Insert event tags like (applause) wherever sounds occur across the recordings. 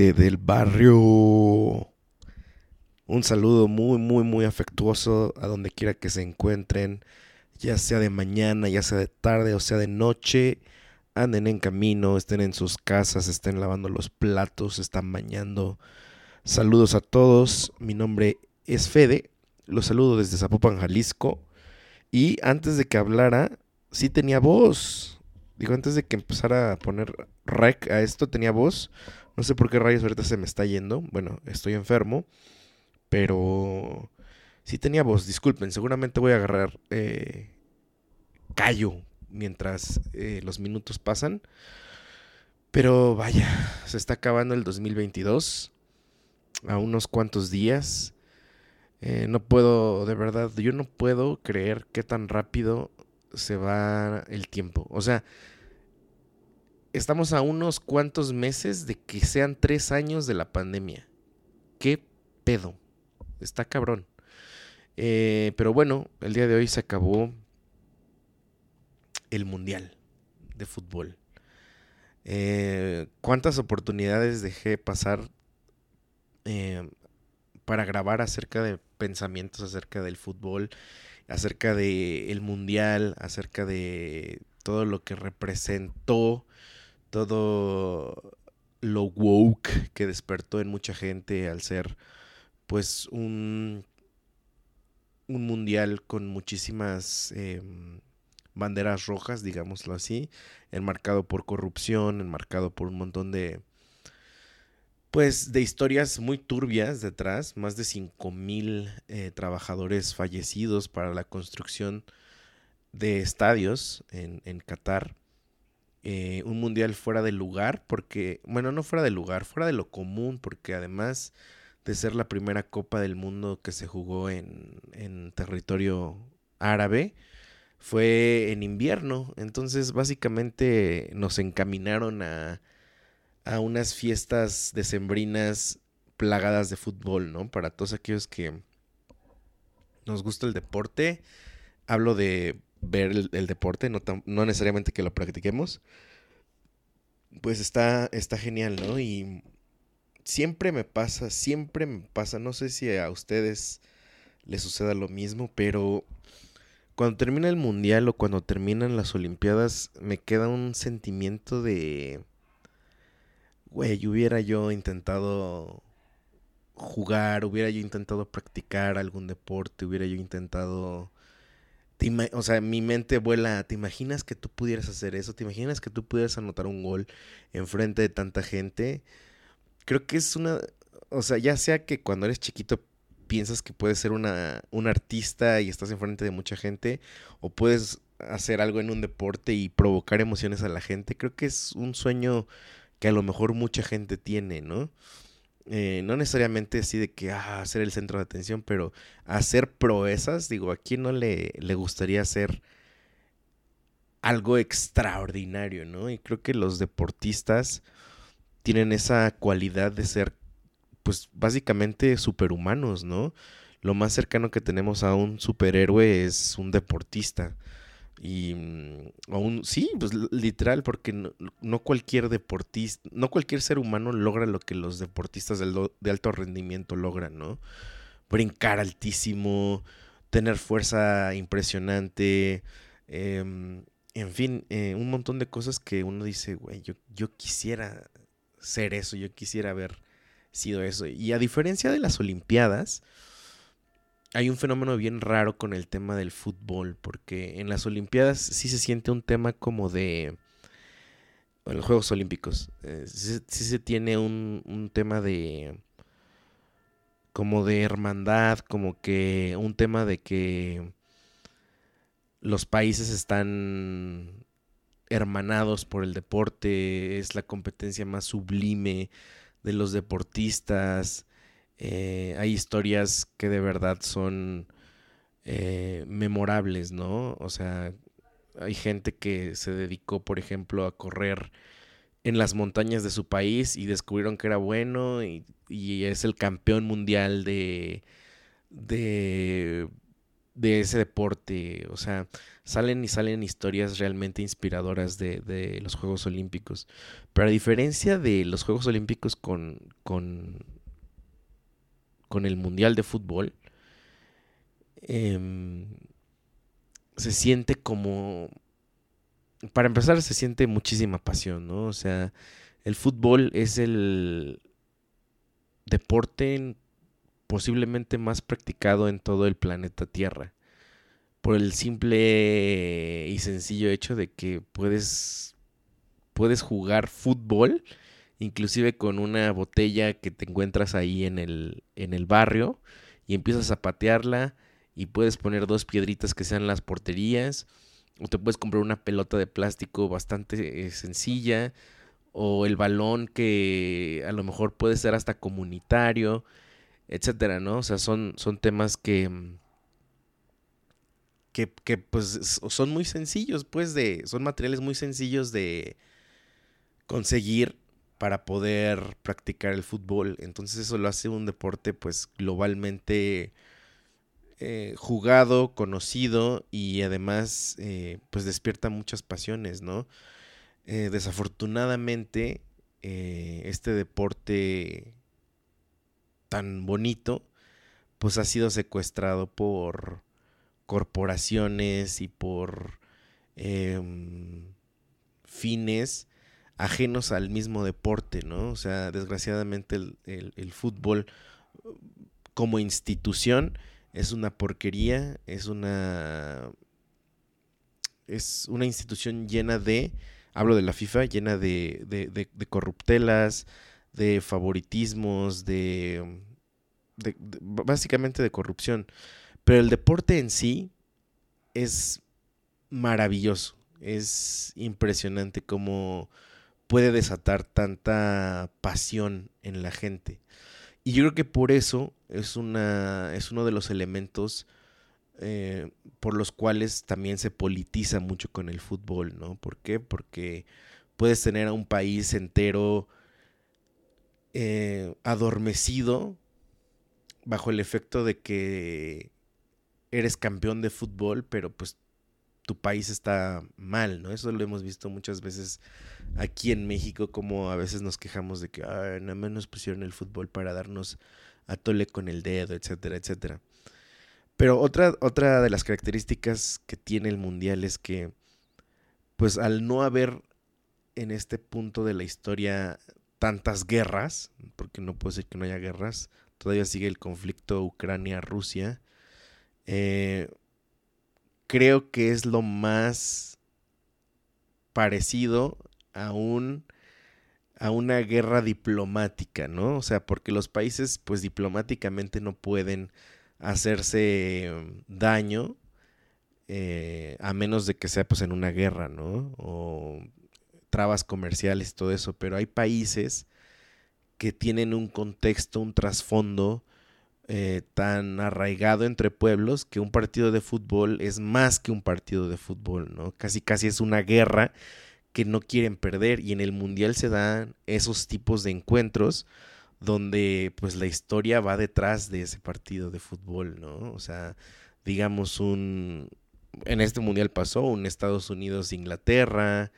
Del barrio. Un saludo muy, muy, muy afectuoso a donde quiera que se encuentren, ya sea de mañana, ya sea de tarde o sea de noche. Anden en camino, estén en sus casas, estén lavando los platos, están bañando. Saludos a todos. Mi nombre es Fede. Los saludo desde Zapopan, Jalisco. Y antes de que hablara, sí tenía voz. Digo, antes de que empezara a poner rec a esto, tenía voz. No sé por qué rayos ahorita se me está yendo. Bueno, estoy enfermo. Pero sí tenía voz. Disculpen, seguramente voy a agarrar eh, callo mientras eh, los minutos pasan. Pero vaya, se está acabando el 2022. A unos cuantos días. Eh, no puedo, de verdad, yo no puedo creer qué tan rápido se va el tiempo. O sea, estamos a unos cuantos meses de que sean tres años de la pandemia. ¿Qué pedo? Está cabrón. Eh, pero bueno, el día de hoy se acabó el Mundial de Fútbol. Eh, ¿Cuántas oportunidades dejé pasar eh, para grabar acerca de pensamientos acerca del fútbol, acerca del Mundial, acerca de todo lo que representó todo lo woke que despertó en mucha gente al ser pues un, un mundial con muchísimas em, banderas rojas, digámoslo así, enmarcado por corrupción, enmarcado por un montón de pues de historias muy turbias detrás, más de 5 mil eh, trabajadores fallecidos para la construcción de estadios en, en Qatar. Eh, un mundial fuera de lugar, porque, bueno, no fuera de lugar, fuera de lo común, porque además de ser la primera Copa del Mundo que se jugó en, en territorio árabe, fue en invierno, entonces básicamente nos encaminaron a, a unas fiestas decembrinas plagadas de fútbol, ¿no? Para todos aquellos que nos gusta el deporte, hablo de ver el, deporte, no, no, necesariamente que lo practiquemos, pues está, está genial, ¿no? Y siempre me pasa, siempre me pasa, no sé si a ustedes les suceda lo mismo, pero cuando termina el mundial o cuando terminan las olimpiadas, me queda un sentimiento de, güey, hubiera yo intentado jugar, hubiera yo intentado practicar algún deporte, hubiera yo intentado o sea, mi mente vuela, ¿te imaginas que tú pudieras hacer eso? ¿Te imaginas que tú pudieras anotar un gol enfrente de tanta gente? Creo que es una, o sea, ya sea que cuando eres chiquito piensas que puedes ser una, un artista y estás enfrente de mucha gente, o puedes hacer algo en un deporte y provocar emociones a la gente, creo que es un sueño que a lo mejor mucha gente tiene, ¿no? Eh, no necesariamente así de que ah, ser el centro de atención, pero hacer proezas, digo, ¿a quién no le, le gustaría hacer algo extraordinario, no? Y creo que los deportistas tienen esa cualidad de ser, pues, básicamente superhumanos, ¿no? Lo más cercano que tenemos a un superhéroe es un deportista. Y mm, aún, sí, pues literal, porque no, cualquier deportista, no cualquier ser humano logra lo que los deportistas de alto rendimiento logran, ¿no? brincar altísimo, tener fuerza impresionante, em, en fin, eh, un montón de cosas que uno dice, güey, yo, yo quisiera ser eso, yo quisiera haber sido eso. Y a diferencia de las Olimpiadas, hay un fenómeno bien raro con el tema del fútbol, porque en las Olimpiadas sí se siente un tema como de... En los Juegos Olímpicos, eh, sí, se tiene un, un tema de... como de hermandad, como que un tema de que los países están hermanados por el deporte, es la competencia más sublime de los deportistas, eh, hay historias que de verdad son eh, memorables, ¿no? O sea, hay gente que se dedicó, por ejemplo, a correr en las montañas de su país y descubrieron que era bueno y, es el campeón mundial de, de, de, ese deporte. O sea, salen y salen historias realmente inspiradoras de, de, los Juegos Olímpicos. Pero a diferencia de los Juegos Olímpicos con, con con el Mundial de Fútbol, em, se siente como... Para empezar, se siente muchísima pasión, ¿no? O sea, el fútbol es el deporte posiblemente más practicado en todo el planeta Tierra. Por el simple y sencillo hecho de que puedes, puedes jugar fútbol inclusive con una botella que te encuentras ahí en el, en el barrio y empiezas a patearla y puedes poner dos piedritas que sean las porterías o te puedes comprar una pelota de plástico bastante eh, sencilla o el balón que a lo mejor puede ser hasta comunitario, etcétera, ¿no? O sea, son, son temas que, mm, que, que pues son muy sencillos, pues de, son materiales muy sencillos de conseguir para poder practicar el fútbol. Entonces eso lo hace un deporte pues globalmente eh, jugado, conocido y además eh, pues despierta muchas pasiones, ¿no? Eh, desafortunadamente este deporte tan bonito pues ha sido secuestrado por corporaciones y por em, fines ajenos al mismo deporte, ¿no? O sea, desgraciadamente el, fútbol como institución es una porquería, es una es una institución llena de, hablo de la FIFA, llena de, de, de, corruptelas, de favoritismos, de, básicamente de corrupción. Pero el deporte en sí es maravilloso, es impresionante como puede desatar tanta pasión en la gente. Y yo creo que por eso es, una, es uno de los elementos eh, por los cuales también se politiza mucho con el fútbol, ¿no? ¿Por qué? Porque puedes tener a un país entero eh, adormecido bajo el efecto de que eres campeón de fútbol, pero pues tu país está mal, ¿no? Eso lo hemos visto muchas veces aquí en México, como a veces nos quejamos de que nada más nos pusieron el fútbol para darnos a tole con el dedo, etcétera, etcétera. Pero otra, otra de las características que tiene el Mundial es que, pues al no haber en este punto de la historia tantas guerras, porque no puedo decir que no haya guerras, todavía sigue el conflicto Ucrania-Rusia, eh, creo que es lo más parecido a un a una guerra diplomática, ¿no? O sea, porque los países pues diplomáticamente no pueden hacerse daño eh, a menos de que sea pues en una guerra, ¿no? O trabas comerciales, todo eso, pero hay países que tienen un contexto, un trasfondo eh, tan arraigado entre pueblos que un partido de fútbol es más que un partido de fútbol, ¿no? Casi casi es una guerra que no quieren perder y en el mundial se dan esos tipos de encuentros donde pues la historia va detrás de ese partido de fútbol, ¿no? O sea, digamos un en este mundial pasó un Estados Unidos Inglaterra,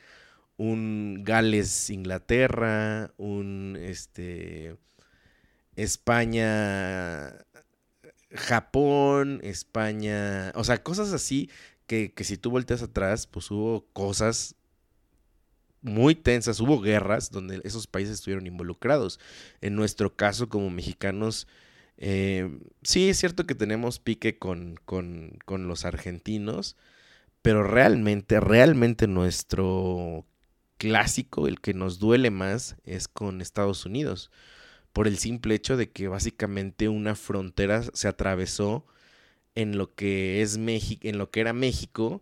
un Gales Inglaterra, un este España, Japón, España, o sea, cosas así que, que si tú volteas atrás, pues hubo cosas muy tensas, hubo guerras donde esos países estuvieron involucrados. En nuestro caso, como mexicanos, eh, sí es cierto que tenemos pique con, con, con, los argentinos, pero realmente, realmente nuestro clásico, el que nos duele más, es con Estados Unidos, por el simple hecho de que básicamente una frontera se atravesó en lo que es México, en lo que era México,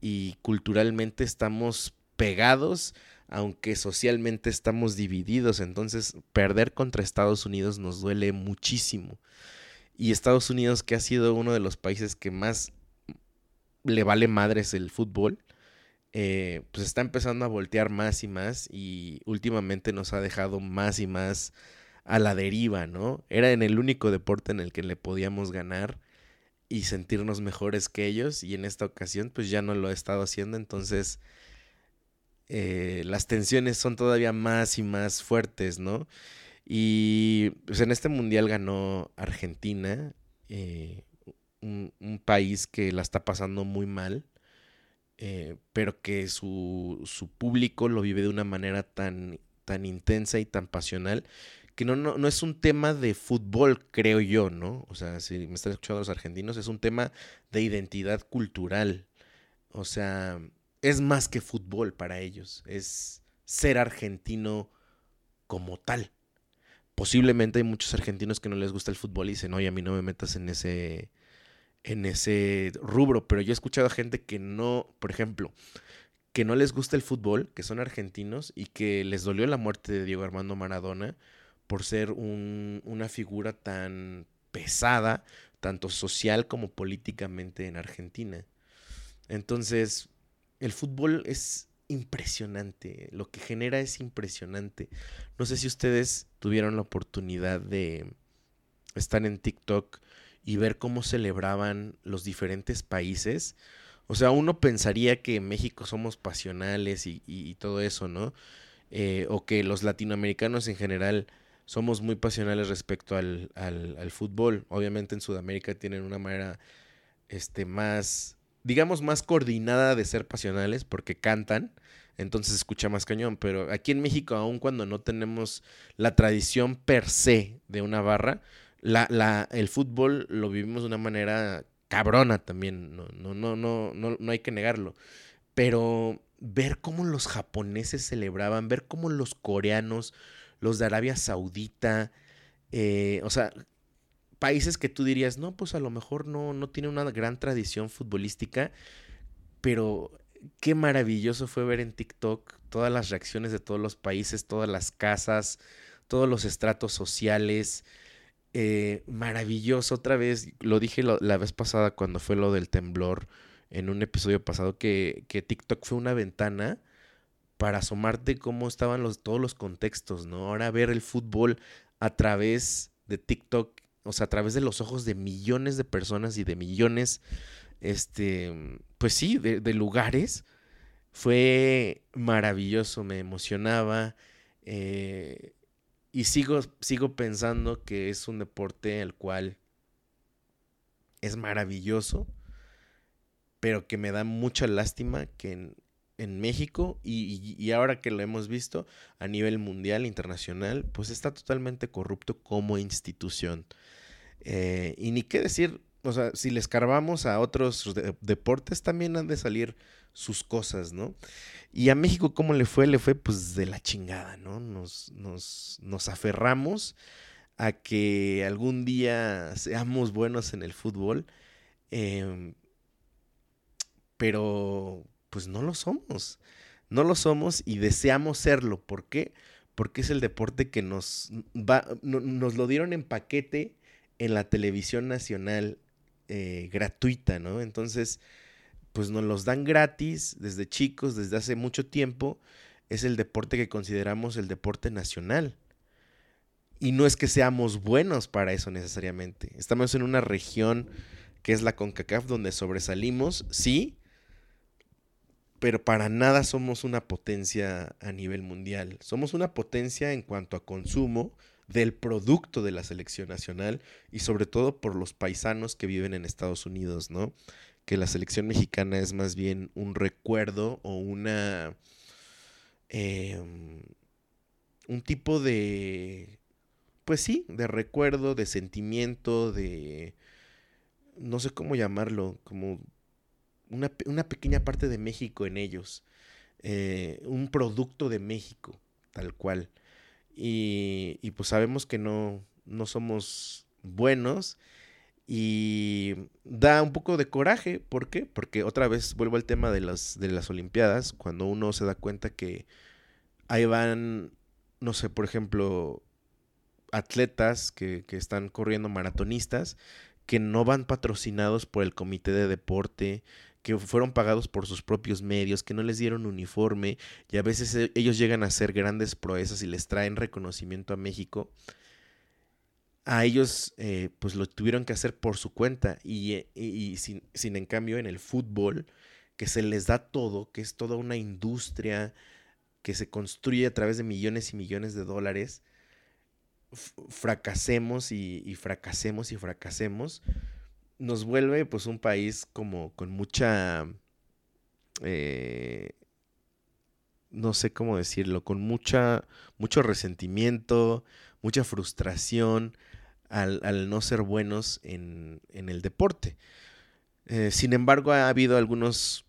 y culturalmente estamos pegados, aunque socialmente estamos divididos. Entonces, perder contra Estados Unidos nos duele muchísimo. Y Estados Unidos, que ha sido uno de los países que más le vale madres el fútbol, eh, pues está empezando a voltear más y más y últimamente nos ha dejado más y más a la deriva, ¿no? Era en el único deporte en el que le podíamos ganar y sentirnos mejores que ellos y en esta ocasión pues ya no lo he estado haciendo, entonces eh, las tensiones son todavía más y más fuertes, ¿no? Y pues en este mundial ganó Argentina, eh, un, país que la está pasando muy mal, eh, pero que su, su, público lo vive de una manera tan, tan intensa y tan pasional que no, no, no, es un tema de fútbol, creo yo, ¿no? O sea, si me están escuchando los argentinos, es un tema de identidad cultural. O sea, es más que fútbol para ellos, es ser argentino como tal. Posiblemente hay muchos argentinos que no les gusta el fútbol y dicen, oye, a mí no me metas en ese, en ese rubro, pero yo he escuchado a gente que no, por ejemplo, que no les gusta el fútbol, que son argentinos y que les dolió la muerte de Diego Armando Maradona por ser un, una figura tan pesada, tanto social como políticamente en Argentina. Entonces, el fútbol es impresionante, lo que genera es impresionante. No sé si ustedes tuvieron la oportunidad de estar en TikTok y ver cómo celebraban los diferentes países. O sea, uno pensaría que en México somos pasionales y, todo eso, ¿no? Eh, o que los latinoamericanos en general somos muy pasionales respecto al, al, fútbol. Obviamente en Sudamérica tienen una manera este, más digamos, más coordinada de ser pasionales porque cantan, entonces escucha más cañón. Pero aquí en México, aun cuando no tenemos la tradición per se de una barra, la, la, el fútbol lo vivimos de una manera cabrona también, no, no, no, no, no, no hay que negarlo. Pero ver cómo los japoneses celebraban, ver cómo los coreanos, los de Arabia Saudita, eh, o sea, países que tú dirías, no, pues a lo mejor no, no tiene una gran tradición futbolística, pero qué maravilloso fue ver en TikTok todas las reacciones de todos los países, todas las casas, todos los estratos sociales. Eh, maravilloso, otra vez, lo dije la vez pasada cuando fue lo del temblor, en un episodio pasado, que, que TikTok fue una ventana para asomarte cómo estaban todos los contextos, ¿no? Ahora ver el fútbol a través de TikTok o sea, a través de los ojos de millones de personas y de millones, este, pues sí, de, lugares, fue maravilloso, me emocionaba. Eh, y sigo, sigo pensando que es un deporte el cual es maravilloso, pero que me da mucha lástima que en, México y, ahora que lo hemos visto a nivel mundial, internacional, pues está totalmente corrupto como institución. Eh, y ni qué decir, o sea, si le escarbamos a otros deportes, también han de salir sus cosas, ¿no? Y a México, ¿cómo le fue? Le fue pues de la chingada, ¿no? Nos, nos, nos aferramos a que algún día seamos buenos en el fútbol, em, pero pues no lo somos. No lo somos y deseamos serlo. ¿Por qué? Porque es el deporte que nos, va, nos lo dieron en paquete en la televisión nacional eh, gratuita, ¿no? Entonces, pues nos los dan gratis desde chicos, desde hace mucho tiempo. Es el deporte que consideramos el deporte nacional. Y no es que seamos buenos para eso necesariamente. Estamos en una región que es la CONCACAF donde sobresalimos, sí, pero para nada somos una potencia a nivel mundial. Somos una potencia en cuanto a consumo, del producto de la selección nacional y sobre todo por los paisanos que viven en Estados Unidos, ¿no? Que la selección mexicana es más bien un recuerdo o una... Em, un tipo de... Pues sí, de recuerdo, de sentimiento, de... No sé cómo llamarlo, como una, una pequeña parte de México en ellos. Eh, un producto de México, tal cual. Y, y pues sabemos que no, no somos buenos y da un poco de coraje. ¿Por qué? Porque otra vez vuelvo al tema de las, de las Olimpiadas, cuando uno se da cuenta que ahí van, no sé, por ejemplo, atletas que, que están corriendo maratonistas que no van patrocinados por el comité de deporte, que fueron pagados por sus propios medios, que no les dieron uniforme y a veces e, ellos llegan a ser grandes proezas y les traen reconocimiento a México. A ellos eh, pues lo tuvieron que hacer por su cuenta y, eh, sin, sin, en cambio en el fútbol, que se les da todo, que es toda una industria que se construye a través de millones y millones de dólares, fracasemos y, y fracasemos y fracasemos nos vuelve pues un país como con mucha, eh, no sé cómo decirlo, con mucha, mucho resentimiento, mucha frustración al, no ser buenos en, el deporte. Eh, sin embargo, ha habido algunos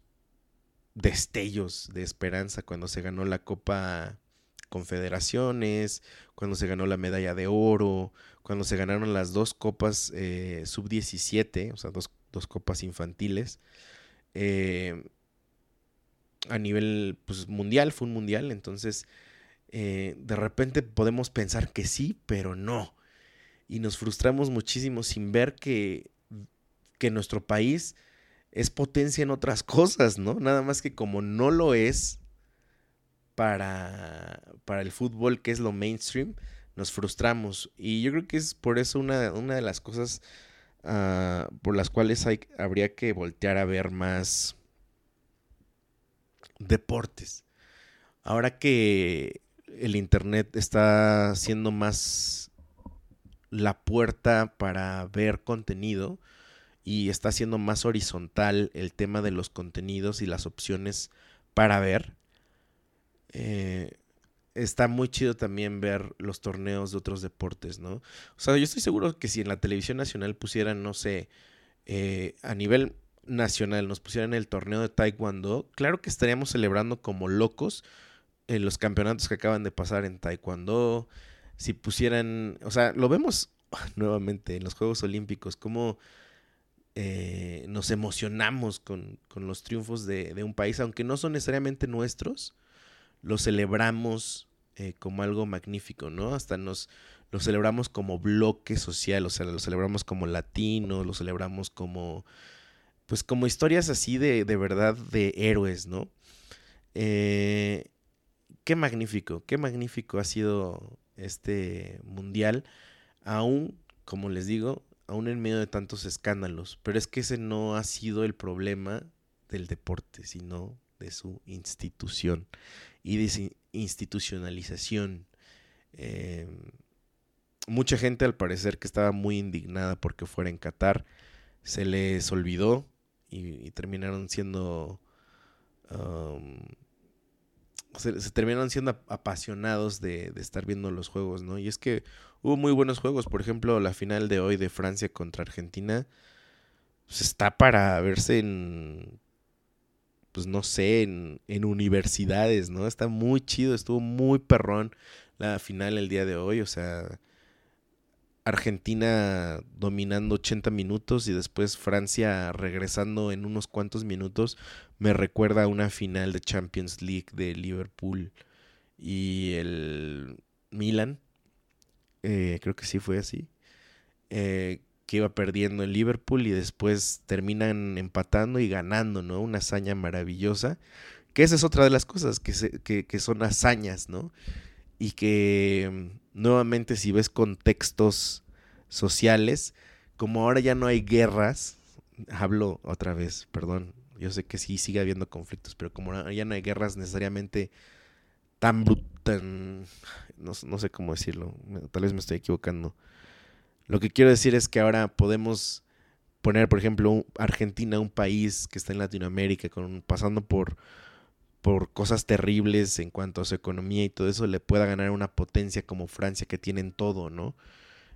destellos de esperanza cuando se ganó la Copa Confederaciones, cuando se ganó la medalla de oro, cuando se ganaron las dos copas eh, sub-17, o sea, dos, copas infantiles. Eh, a nivel pues, mundial, fue un mundial, entonces eh, de repente podemos pensar que sí, pero no. Y nos frustramos muchísimo sin ver que, que nuestro país es potencia en otras (laughs) cosas, ¿no? Nada más que como no lo es para, para el fútbol, que es lo mainstream, nos frustramos. Y yo creo que es por eso una, una de las cosas uh, por las cuales hay, habría que voltear a ver más deportes. Ahora que el Internet está siendo más la puerta para ver contenido y está siendo más horizontal el tema de los contenidos y las opciones para ver. Eh, está muy chido también ver los torneos de otros deportes, ¿no? O sea, yo estoy seguro que si en la televisión nacional pusieran, no sé, eh, a nivel nacional nos pusieran el torneo de Taekwondo, claro que estaríamos celebrando como locos en los campeonatos que acaban de pasar en Taekwondo. Si pusieran, o sea, lo vemos (laughs) nuevamente en los Juegos Olímpicos, cómo eh, nos emocionamos con, los triunfos de, de un país, aunque no son necesariamente nuestros lo celebramos eh, como algo magnífico, ¿no? Hasta nos lo celebramos como bloque social, o sea, lo celebramos como latino, lo celebramos como, pues como historias así de, de verdad de héroes, ¿no? Eh, qué magnífico, qué magnífico ha sido este mundial, aún, como les digo, aún en medio de tantos escándalos, pero es que ese no ha sido el problema del deporte, sino de su institución y desinstitucionalización. Eh, mucha gente al parecer que estaba muy indignada porque fuera en Qatar, se les olvidó y, terminaron siendo... Se, terminaron siendo apasionados de, estar viendo los juegos, ¿no? Y es que hubo muy buenos juegos, por ejemplo, la final de hoy de Francia contra Argentina, pues está para verse en pues no sé, en, en, universidades, ¿no? Está muy chido, estuvo muy perrón la final el día de hoy, o sea, Argentina dominando 80 minutos y después Francia regresando en unos cuantos minutos, me recuerda a una final de Champions League de Liverpool y el Milan, eh, creo que sí fue así, eh, que iba perdiendo en Liverpool y después terminan empatando y ganando, ¿no? Una hazaña maravillosa. Que esa es otra de las cosas, que, que, son hazañas, ¿no? Y que mm, nuevamente si ves contextos sociales, como ahora ya no hay guerras, hablo otra vez, perdón, yo sé que sí sigue habiendo conflictos, pero como ya no hay guerras necesariamente tan, tan... No, no sé cómo decirlo, tal vez me estoy equivocando. Lo que quiero decir es que ahora podemos poner, por ejemplo, Argentina, un país que está en Latinoamérica, con, pasando por, por cosas terribles en cuanto a su economía y todo eso, le pueda ganar una potencia como Francia que tienen todo, ¿no?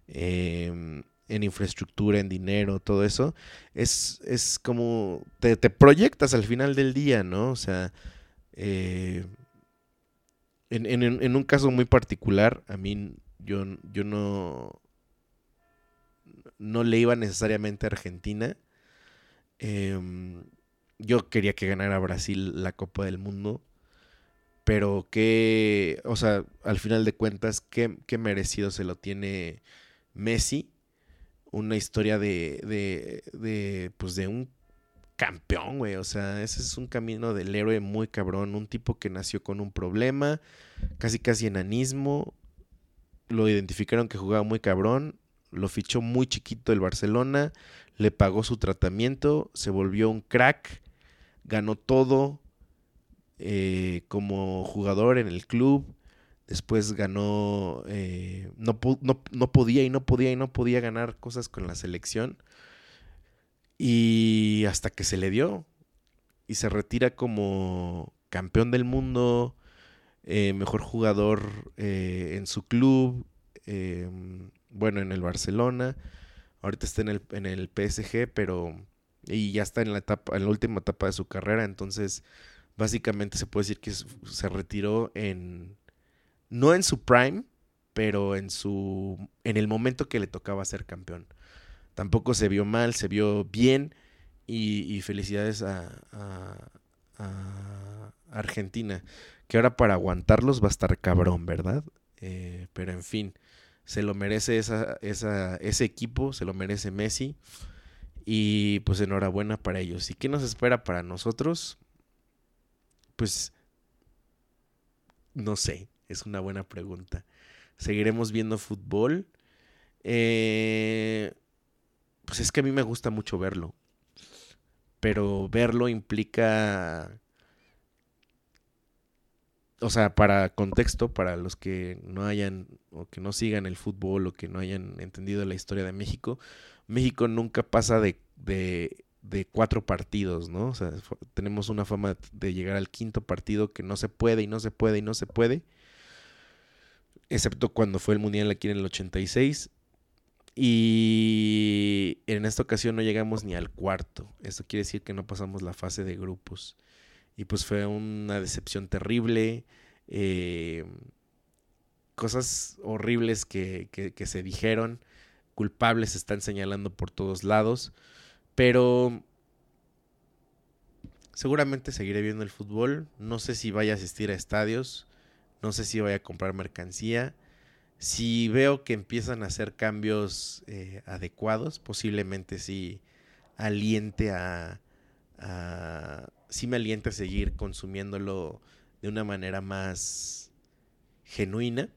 Em, en infraestructura, en dinero, todo eso, es, es como te, proyectas al final del día, ¿no? O sea, eh, en, en, un caso muy particular, a mí yo, yo no, no le iba necesariamente a Argentina. Em, yo quería que ganara Brasil la Copa del Mundo. Pero que, o sea, al final de cuentas, qué, merecido se lo tiene Messi. Una historia de, de, de, pues de un campeón, güey. O sea, ese es un camino del héroe muy cabrón. Un tipo que nació con un problema, casi casi enanismo. Lo identificaron que jugaba muy cabrón lo fichó muy chiquito el Barcelona, le pagó su tratamiento, se volvió un crack, ganó todo eh, como jugador en el club, después ganó, eh, no, no, podía y no podía y no podía ganar cosas con la selección, y hasta que se le dio, y se retira como campeón del mundo, eh, mejor jugador en su club, em, bueno, en el Barcelona, ahorita está en el, en el PSG, pero y ya está en la etapa, en la última etapa de su carrera, entonces básicamente se puede decir que se retiró en no en su prime, pero en su en el momento que le tocaba ser campeón. Tampoco se vio mal, se vio bien y, felicidades a, a, Argentina, que ahora para aguantarlos va a estar cabrón, ¿verdad? Eh, pero en fin, se lo merece ese equipo, se lo merece Messi. Y pues enhorabuena para ellos. ¿Y qué nos espera para nosotros? Pues no sé, es una buena pregunta. Seguiremos viendo fútbol. Eh, pues es que a mí me gusta mucho verlo. Pero verlo implica o sea, para contexto, para los que no hayan o que no sigan el fútbol o que no hayan entendido la historia de México, México nunca pasa de, de, de cuatro partidos, ¿no? O sea, tenemos una fama de llegar al quinto partido que no se puede y no se puede y no se puede, excepto cuando fue el Mundial aquí en el 86. Y en esta ocasión no llegamos ni al cuarto. Eso quiere decir que no pasamos la fase de grupos. Y pues fue una decepción terrible. Eh, cosas horribles que, que, se dijeron. Culpables se están señalando por todos lados. Pero seguramente seguiré viendo el fútbol. No sé si vaya a asistir a estadios. No sé si vaya a comprar mercancía. Si veo que empiezan a hacer cambios eh, adecuados, posiblemente sí aliente a, sí me alienta a seguir consumiéndolo de una manera más genuina.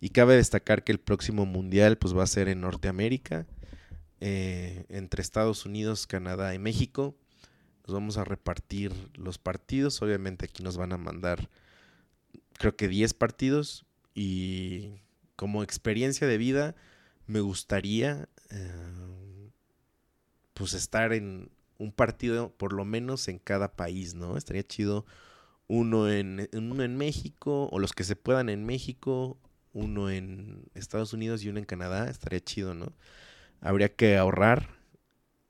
Y cabe destacar que el próximo mundial pues va a ser en Norteamérica, eh, entre Estados Unidos, Canadá y México. Nos vamos a repartir los partidos. Obviamente aquí nos van a mandar creo que 10 partidos. Y como experiencia de vida me gustaría eh, pues estar en, un partido por lo menos en cada país, ¿no? Estaría chido uno en, uno en México, o los que se puedan en México, uno en Estados Unidos y uno en Canadá, estaría chido, ¿no? Habría que ahorrar.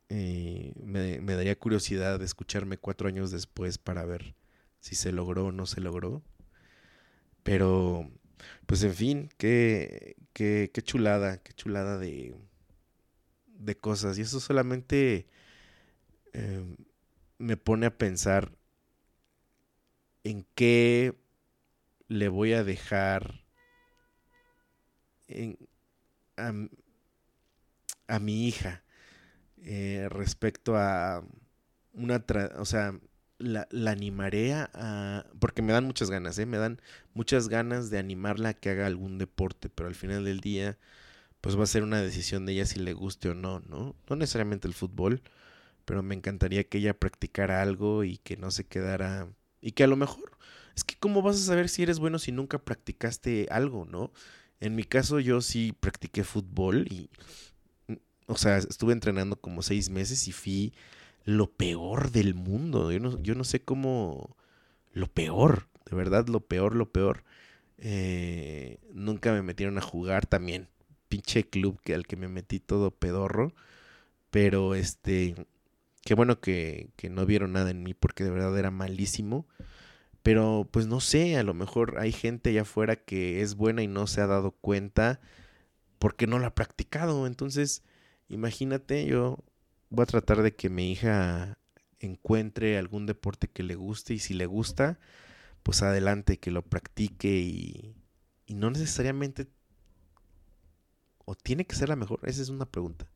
Eh, me, me, daría curiosidad de escucharme cuatro años después para ver si se logró o no se logró. Pero, pues en fin, qué, qué, qué chulada, qué chulada de, de cosas. Y eso solamente Em, me pone a pensar en qué le voy a dejar a, mi hija eh, respecto a una, o sea, la, animaré a, porque me dan muchas ganas, ¿eh? me dan muchas ganas de animarla a que haga algún deporte, pero al final del día, pues va a ser una decisión de ella si le guste o no, ¿no? No necesariamente el fútbol, pero me encantaría que ella practicara algo y que no se quedara y que a lo mejor Es que ¿cómo vas a saber si eres bueno si nunca practicaste algo, no? En mi caso yo sí practiqué fútbol y, o sea, estuve entrenando como seis meses y fui lo peor del mundo. Yo no, yo no sé cómo, lo peor, de verdad, lo peor, lo peor. Eh, nunca me metieron a jugar también. Pinche club que, al que me metí todo pedorro. Pero este, qué bueno que, que no vieron nada en mí porque de verdad era malísimo. Pero pues no sé, a lo mejor hay gente allá afuera que es buena y no se ha dado cuenta porque no la ha practicado. Entonces, imagínate, yo voy a tratar de que mi hija encuentre algún deporte que le guste y si le gusta, pues adelante, que lo practique y, y no necesariamente o tiene que ser la mejor, esa es una pregunta.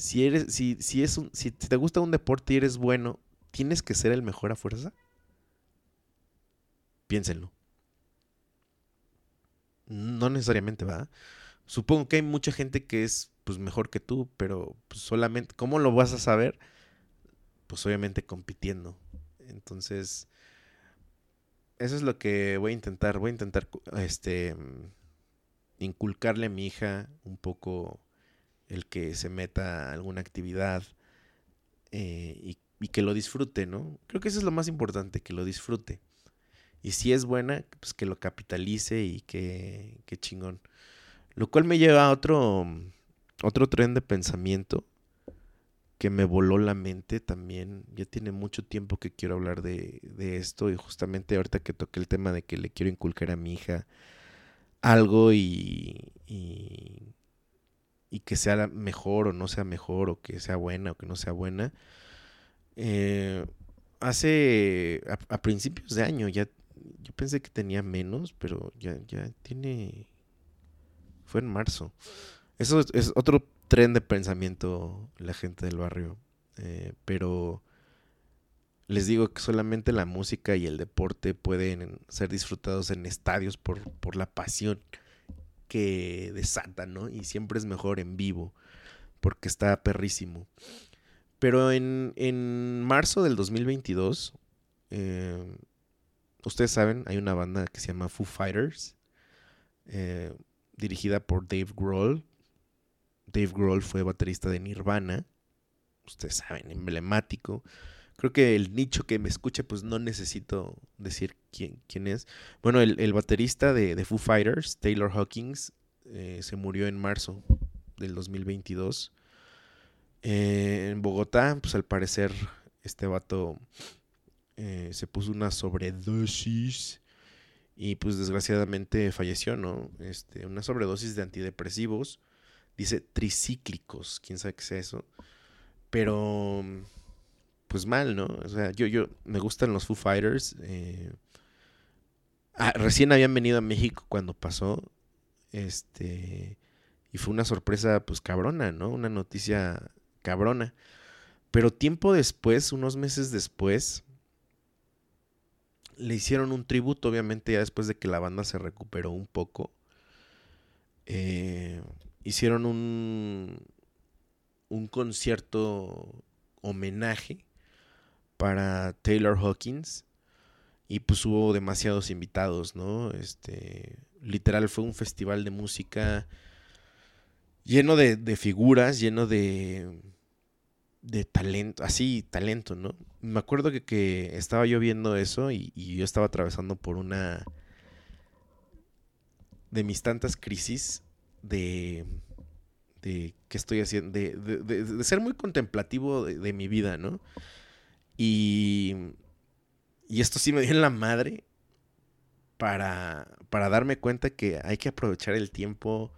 Si eres si si es un si te gusta un deporte y eres bueno, ¿tienes que ser el mejor a fuerza? Piénsenlo. No necesariamente, va. Supongo que hay mucha gente que es pues mejor que tú, pero pues, solamente, ¿cómo lo vas a saber? Pues obviamente compitiendo. Entonces, eso es lo que voy a intentar. Voy a intentar este inculcarle a mi hija un poco el que se meta a alguna actividad eh, y, que lo disfrute, ¿no? Creo que eso es lo más importante, que lo disfrute. Y si es buena, pues que lo capitalice y que, que chingón. Lo cual me lleva a otro, otro tren de pensamiento que me voló la mente también. Ya tiene mucho tiempo que quiero hablar de, de, esto y justamente ahorita que toqué el tema de que le quiero inculcar a mi hija algo y, y que sea mejor o no sea mejor o que sea buena o que no sea buena. Eh, hace a, principios de año ya yo pensé que tenía menos, pero ya, ya tiene... Fue en marzo. Eso es, otro tren de pensamiento la gente del barrio. Eh, pero les digo que solamente la música y el deporte pueden ser disfrutados en estadios por, por la pasión que desatan, ¿no? Y siempre es mejor en vivo, porque está perrísimo. Pero en, en marzo del 2022, eh, ustedes saben, hay una banda que se llama Foo Fighters, eh, dirigida por Dave Grohl. Dave Grohl fue baterista de Nirvana, ustedes saben, emblemático. Creo que el nicho que me escucha, pues no necesito decir quién, quién es. Bueno, el, el baterista de, de, Foo Fighters, Taylor Hawkins, eh, se murió en marzo del 2022. Eh, en Bogotá, pues al parecer este vato eh, se puso una sobredosis y pues desgraciadamente falleció, ¿no? Este, una sobredosis de antidepresivos, dice tricíclicos, quién sabe qué sea eso, pero pues mal, ¿no? O sea, yo, yo me gustan los Foo Fighters. Eh, ah, recién habían venido a México cuando pasó, este, y fue una sorpresa pues cabrona, ¿no? Una noticia cabrona. Pero tiempo después, unos meses después, le hicieron un tributo, obviamente, ya después de que la banda se recuperó un poco. Eh, hicieron un, un concierto homenaje para Taylor Hawkins. Y pues hubo demasiados invitados, ¿no? Este. Literal fue un festival de música lleno de, de figuras, lleno de de talento, así, talento, ¿no? Me acuerdo que, que estaba yo viendo eso y, yo estaba atravesando por una de mis tantas crisis de, de qué estoy haciendo, de, de ser muy contemplativo de, mi vida, ¿no? Y, y esto sí me dio en la madre para, para darme cuenta que hay que aprovechar el tiempo.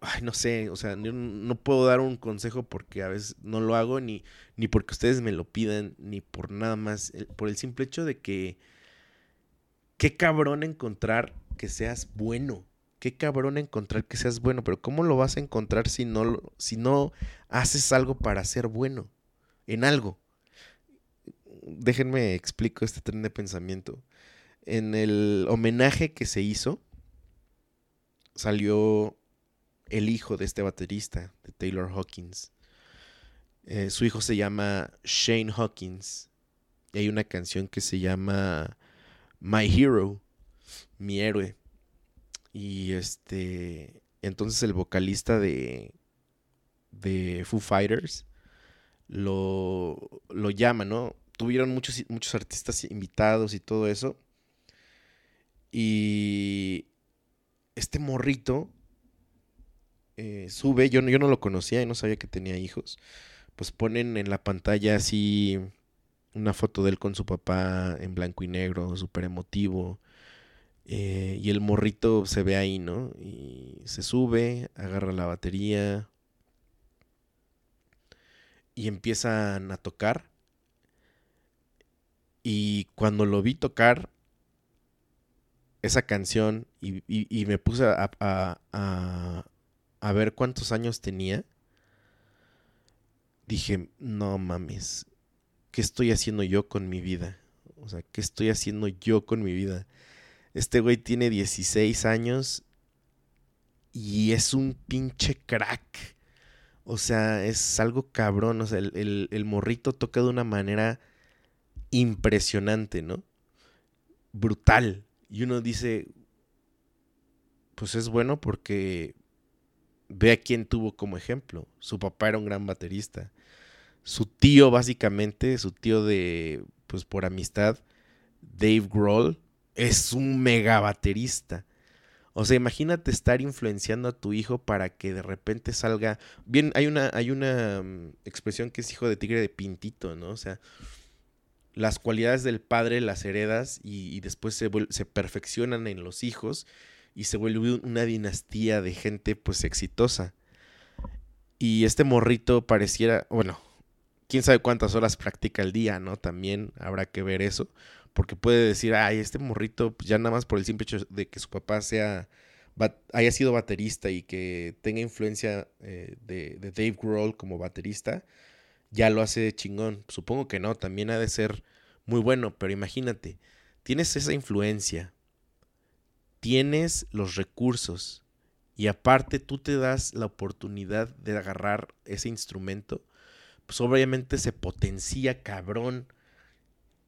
Ay, no sé, o sea, yo no puedo dar un consejo porque a veces no lo hago, ni, ni porque ustedes me lo pidan, ni por nada más, por el simple hecho de que, qué cabrón encontrar que seas bueno, qué cabrón encontrar que seas bueno, pero ¿cómo lo vas a encontrar si no, si no haces algo para ser bueno en algo? Déjenme explico este tren de pensamiento. En el homenaje que se hizo, salió el hijo de este baterista, de Taylor Hawkins. Eh, su hijo se llama Shane Hawkins, Y hay una canción que se llama My Hero, mi héroe. Y este, entonces el vocalista de, de Foo Fighters lo, lo llama, ¿no? Tuvieron muchos, muchos artistas invitados y todo eso. Y este morrito eh, sube, yo, yo no lo conocía y no sabía que tenía hijos. Pues ponen en la pantalla así una foto de él con su papá en blanco y negro, súper emotivo. Eh, y el morrito se ve ahí, ¿no? Y se sube, agarra la batería. Y empiezan a tocar. Y cuando lo vi tocar esa canción y, me puse a, a, a ver cuántos años tenía, dije, no mames, ¿qué estoy haciendo yo con mi vida? O sea, ¿qué estoy haciendo yo con mi vida? Este güey tiene 16 años y es un pinche crack. O sea, es algo cabrón. O sea, el, morrito toca de una manera impresionante, ¿no? Brutal. Y uno dice, pues es bueno porque ve a quién tuvo como ejemplo. Su papá era un gran baterista su tío básicamente, su tío de, pues por amistad, Dave Grohl, es un mega baterista. O sea, imagínate estar influenciando a tu hijo para que de repente salga. Bien, hay una, hay una mm, expresión que es hijo de tigre de pintito, ¿no? O sea, las cualidades del padre las heredas y, después se, se, perfeccionan en los hijos y se vuelve una dinastía de gente pues exitosa. Y este morrito pareciera, bueno, quién sabe cuántas horas practica el día, ¿no? También habrá que ver eso, porque puede decir, ay, este morrito, pues ya nada más por el simple hecho de que su papá sea, haya sido baterista y que tenga influencia eh, de, de, Dave Grohl como baterista, ya lo hace chingón. Supongo que no, también ha de ser muy bueno, pero imagínate, tienes esa influencia, tienes los recursos y aparte tú te das la oportunidad de agarrar ese instrumento pues obviamente se potencia cabrón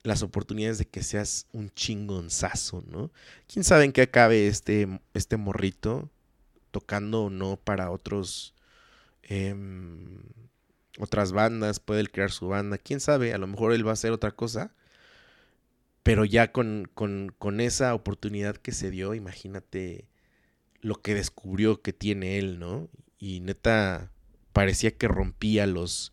las oportunidades de que seas un chingonzazo, ¿no? ¿Quién sabe en qué acabe este, este morrito tocando o no para otros... Em, otras bandas, puede él crear su banda, quién sabe, a lo mejor él va a hacer otra cosa, pero ya con, con, con esa oportunidad que se dio, imagínate lo que descubrió que tiene él, ¿no? Y neta, parecía que rompía los,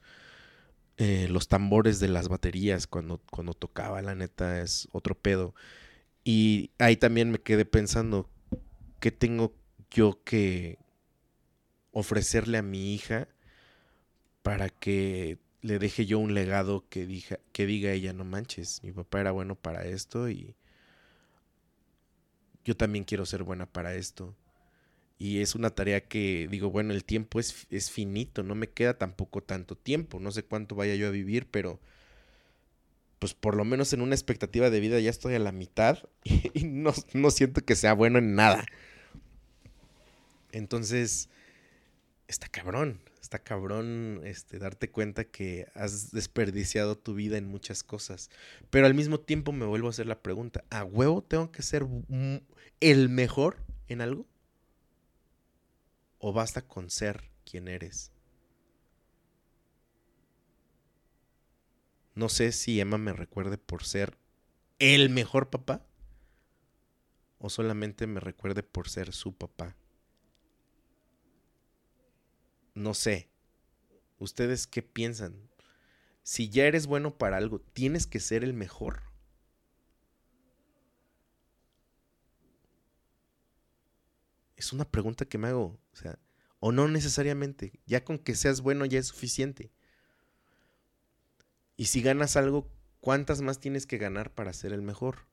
eh, los tambores de las baterías cuando, cuando tocaba, la neta, es otro pedo. Y ahí también me quedé pensando, ¿qué tengo yo que ofrecerle a mi hija para que le deje yo un legado que, que diga ella, no manches, mi papá era bueno para esto y yo también quiero ser buena para esto. Y es una tarea que digo, bueno, el tiempo es, es finito, no me queda tampoco tanto tiempo, no sé cuánto vaya yo a vivir, pero pues por lo menos en una expectativa de vida ya estoy a la mitad (laughs) y no, no siento que sea bueno en nada. Entonces, está cabrón, está cabrón este, darte cuenta que has desperdiciado tu vida en muchas cosas. Pero al mismo tiempo me vuelvo a hacer la pregunta, ¿a huevo tengo que ser el mejor en algo? ¿O basta con ser quien eres? No sé si Emma me recuerde por ser el mejor papá o solamente me recuerde por ser su papá. No sé. ¿Ustedes qué piensan? Si ya eres bueno para algo, tienes que ser el mejor. Es una pregunta que me hago. O sea, o no necesariamente. Ya con que seas bueno ya es suficiente. Y si ganas algo, ¿cuántas más tienes que ganar para ser el mejor?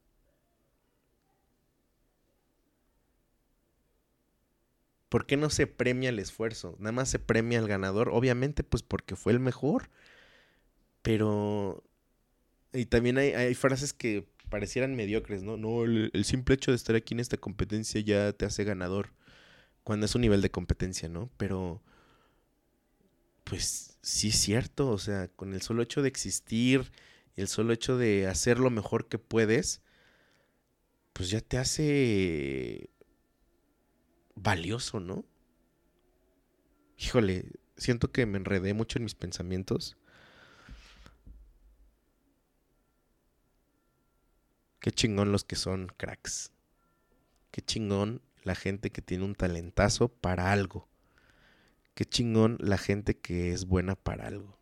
¿Por qué no se premia el esfuerzo? Nada más se premia al ganador. Obviamente, pues porque fue el mejor. Pero... Y también hay, frases que parecieran mediocres, ¿no? No, el simple hecho de estar aquí en esta competencia ya te hace ganador cuando es un nivel de competencia, ¿no? Pero, pues sí es cierto, o sea, con el solo hecho de existir Y el solo hecho de hacer lo mejor que puedes, pues ya te hace valioso, ¿no? Híjole, siento que me enredé mucho en mis pensamientos. Qué chingón los que son cracks. Qué chingón la gente que tiene un talentazo para algo. Qué chingón la gente que es buena para algo.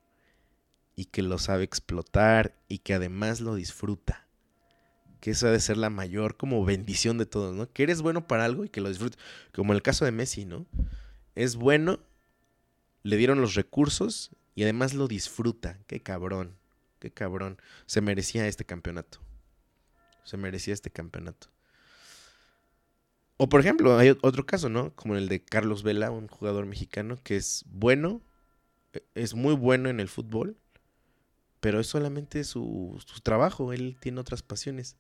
Y que lo sabe explotar y que además lo disfruta. Que eso ha de ser la mayor como bendición de todos, ¿no? Que eres bueno para algo y que lo disfrutes. Como el caso de Messi, ¿no? Es bueno, le dieron los recursos y además lo disfruta. Qué cabrón, qué cabrón. Se merecía este campeonato se merecía este campeonato. O por ejemplo, hay otro caso, ¿no? Como el de Carlos Vela, un jugador mexicano que es bueno, e, es muy bueno en el fútbol, pero es solamente su, su trabajo, él tiene otras pasiones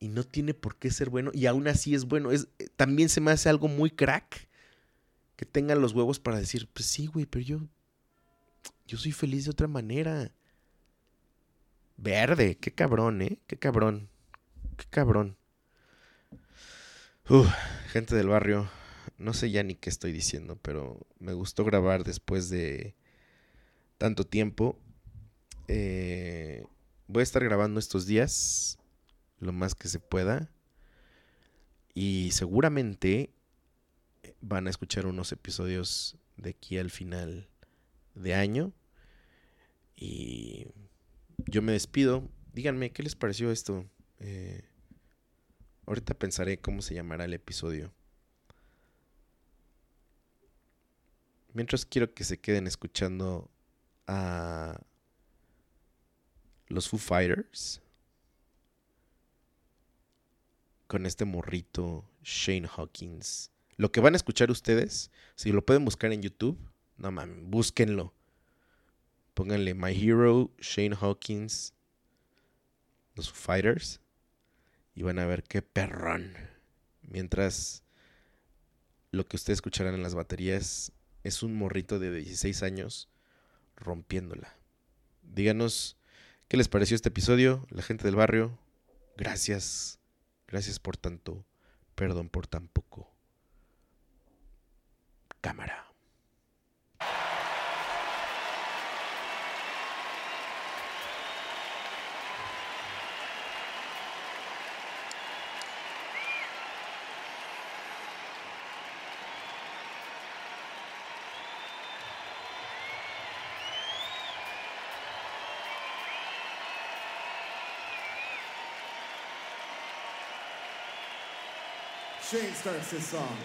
y no tiene por qué ser bueno y aún así es bueno. Es, eh, también se me hace algo muy crack que tengan los huevos para decir, pues sí, güey, pero yo, yo soy feliz de otra manera. Verde, qué cabrón, ¿eh? Qué cabrón. Qué cabrón. gente del barrio, no sé ya ni qué estoy diciendo, pero me gustó grabar después de tanto tiempo. Eh, voy a estar grabando estos días lo más que se pueda. Y seguramente van a escuchar unos episodios de aquí al final de año. Y yo me despido. Díganme, ¿qué les pareció esto? Eh, ahorita pensaré cómo se llamará el episodio. Mientras quiero que se queden escuchando a los Foo Fighters con este morrito Shane Hawkins. Lo que van a escuchar ustedes, si lo pueden buscar en YouTube, no mames, búsquenlo. Pónganle My Hero, Shane Hawkins, los Foo Fighters y van a ver qué perrón. Mientras lo que ustedes escucharán en las baterías es un morrito de 16 años rompiéndola. Díganos qué les pareció este episodio, la gente del barrio. Gracias, gracias por tanto, perdón por tan poco. Cámara. Shane starts this song.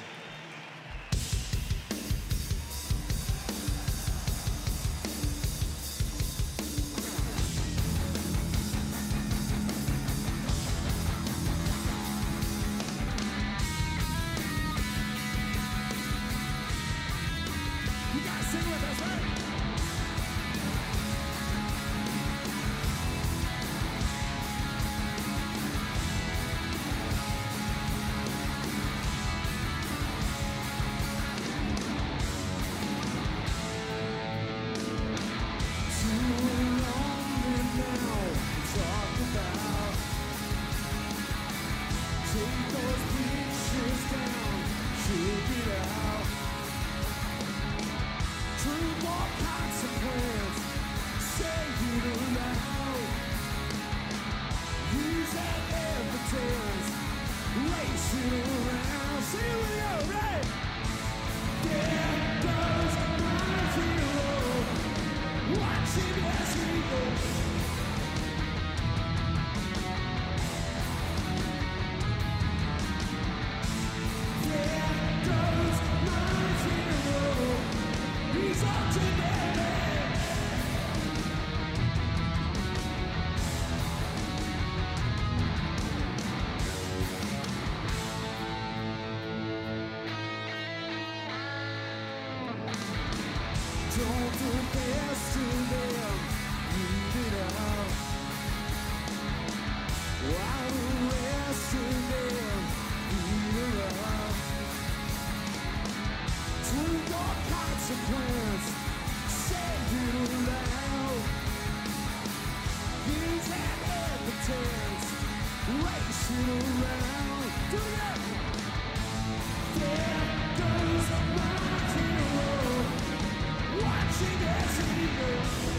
consequence. Say it loud. Use that evidence. Race it around. Do that. There goes my hero. Watching as he goes.